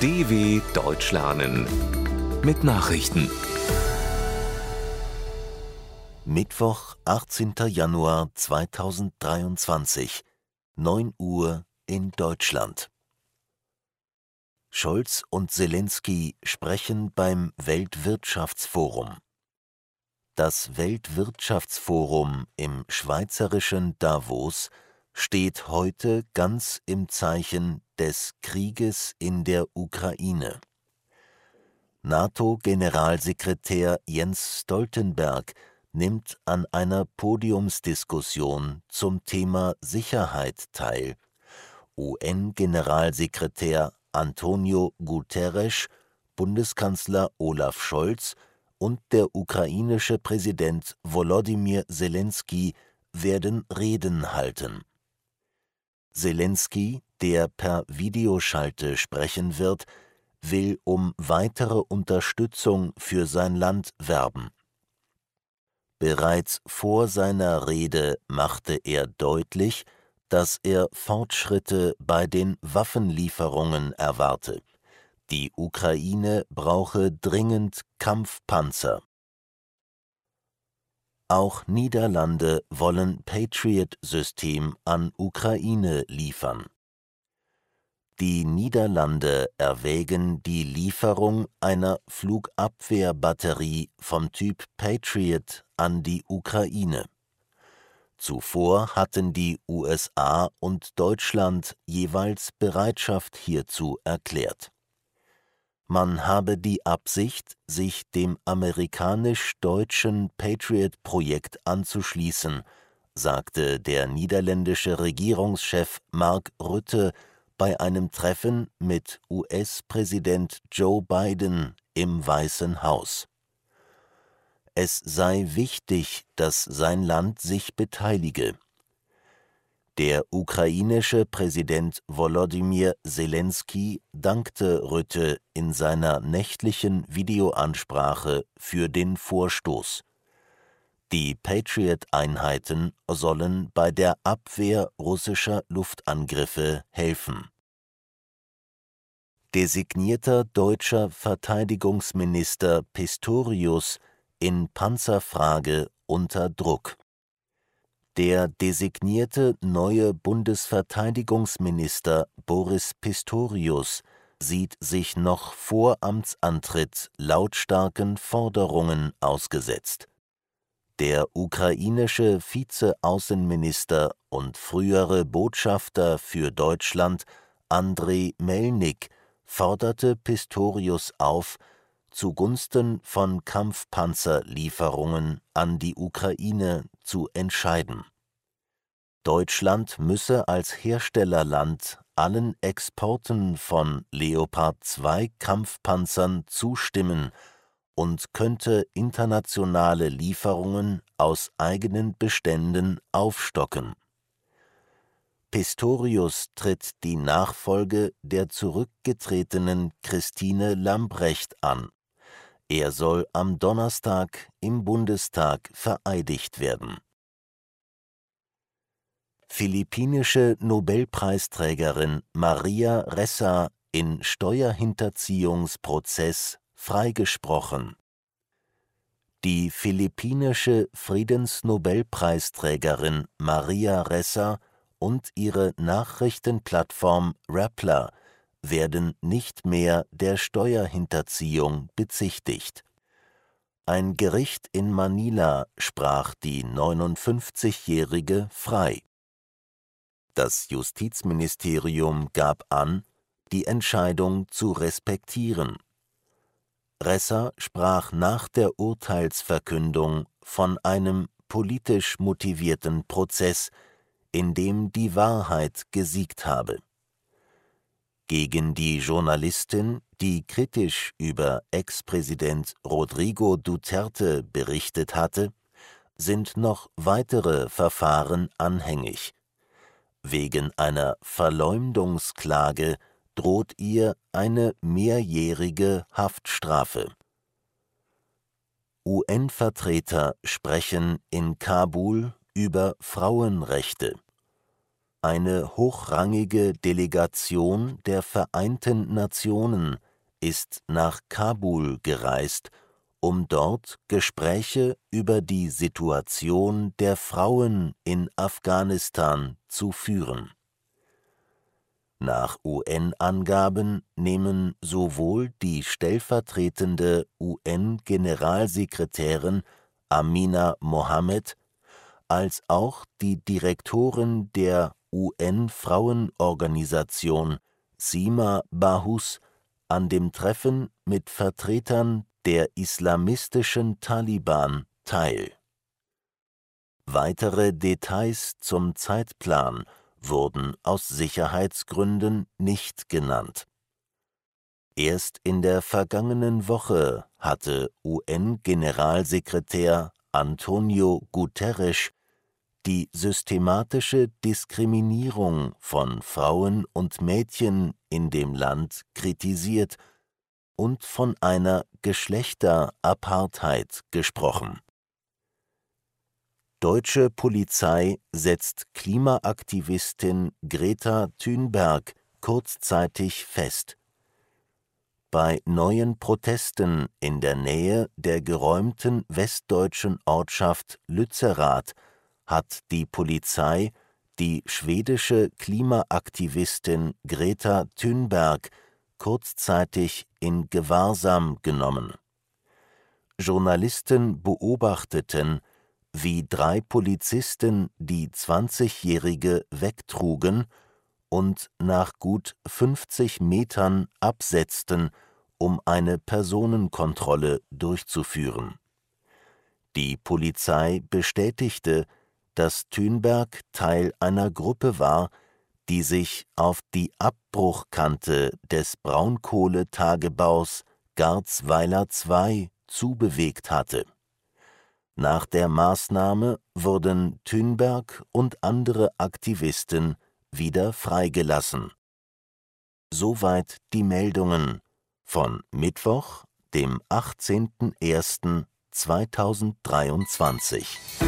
DW Deutsch lernen mit Nachrichten. Mittwoch, 18. Januar 2023, 9 Uhr in Deutschland. Scholz und Zelensky sprechen beim Weltwirtschaftsforum. Das Weltwirtschaftsforum im schweizerischen Davos steht heute ganz im Zeichen des Krieges in der Ukraine. NATO-Generalsekretär Jens Stoltenberg nimmt an einer Podiumsdiskussion zum Thema Sicherheit teil. UN-Generalsekretär Antonio Guterres, Bundeskanzler Olaf Scholz und der ukrainische Präsident Volodymyr Zelensky werden Reden halten. Zelensky, der per Videoschalte sprechen wird, will um weitere Unterstützung für sein Land werben. Bereits vor seiner Rede machte er deutlich, dass er Fortschritte bei den Waffenlieferungen erwarte. Die Ukraine brauche dringend Kampfpanzer. Auch Niederlande wollen Patriot-System an Ukraine liefern. Die Niederlande erwägen die Lieferung einer Flugabwehrbatterie vom Typ Patriot an die Ukraine. Zuvor hatten die USA und Deutschland jeweils Bereitschaft hierzu erklärt man habe die Absicht, sich dem amerikanisch-deutschen Patriot-Projekt anzuschließen, sagte der niederländische Regierungschef Mark Rutte bei einem Treffen mit US-Präsident Joe Biden im Weißen Haus. Es sei wichtig, dass sein Land sich beteilige der ukrainische Präsident Volodymyr Zelensky dankte Rütte in seiner nächtlichen Videoansprache für den Vorstoß. Die Patriot-Einheiten sollen bei der Abwehr russischer Luftangriffe helfen. Designierter deutscher Verteidigungsminister Pistorius in Panzerfrage unter Druck der designierte neue Bundesverteidigungsminister Boris Pistorius sieht sich noch vor Amtsantritt lautstarken Forderungen ausgesetzt. Der ukrainische Vizeaußenminister und frühere Botschafter für Deutschland Andrei Melnik forderte Pistorius auf, zugunsten von Kampfpanzerlieferungen an die Ukraine zu entscheiden. Deutschland müsse als Herstellerland allen Exporten von Leopard 2 Kampfpanzern zustimmen und könnte internationale Lieferungen aus eigenen Beständen aufstocken. Pistorius tritt die Nachfolge der zurückgetretenen Christine Lambrecht an er soll am Donnerstag im Bundestag vereidigt werden. Philippinische Nobelpreisträgerin Maria Ressa in Steuerhinterziehungsprozess freigesprochen. Die philippinische Friedensnobelpreisträgerin Maria Ressa und ihre Nachrichtenplattform Rappler werden nicht mehr der Steuerhinterziehung bezichtigt. Ein Gericht in Manila sprach die 59-Jährige frei. Das Justizministerium gab an, die Entscheidung zu respektieren. Ressa sprach nach der Urteilsverkündung von einem politisch motivierten Prozess, in dem die Wahrheit gesiegt habe gegen die Journalistin, die kritisch über Ex-Präsident Rodrigo Duterte berichtet hatte, sind noch weitere Verfahren anhängig. Wegen einer Verleumdungsklage droht ihr eine mehrjährige Haftstrafe. UN-Vertreter sprechen in Kabul über Frauenrechte. Eine hochrangige Delegation der Vereinten Nationen ist nach Kabul gereist, um dort Gespräche über die Situation der Frauen in Afghanistan zu führen. Nach UN-Angaben nehmen sowohl die stellvertretende UN-Generalsekretärin Amina Mohammed als auch die Direktorin der UN-Frauenorganisation Sima Bahus an dem Treffen mit Vertretern der islamistischen Taliban teil. Weitere Details zum Zeitplan wurden aus Sicherheitsgründen nicht genannt. Erst in der vergangenen Woche hatte UN-Generalsekretär Antonio Guterres die systematische Diskriminierung von Frauen und Mädchen in dem Land kritisiert und von einer Geschlechterapartheid gesprochen. Deutsche Polizei setzt Klimaaktivistin Greta Thunberg kurzzeitig fest. Bei neuen Protesten in der Nähe der geräumten westdeutschen Ortschaft Lützerath hat die Polizei die schwedische Klimaaktivistin Greta Thunberg kurzzeitig in Gewahrsam genommen. Journalisten beobachteten, wie drei Polizisten die 20-Jährige wegtrugen und nach gut 50 Metern absetzten, um eine Personenkontrolle durchzuführen. Die Polizei bestätigte, dass Thünberg Teil einer Gruppe war, die sich auf die Abbruchkante des Braunkohletagebaus Garzweiler II zubewegt hatte. Nach der Maßnahme wurden Thünberg und andere Aktivisten wieder freigelassen. Soweit die Meldungen von Mittwoch, dem 18.01.2023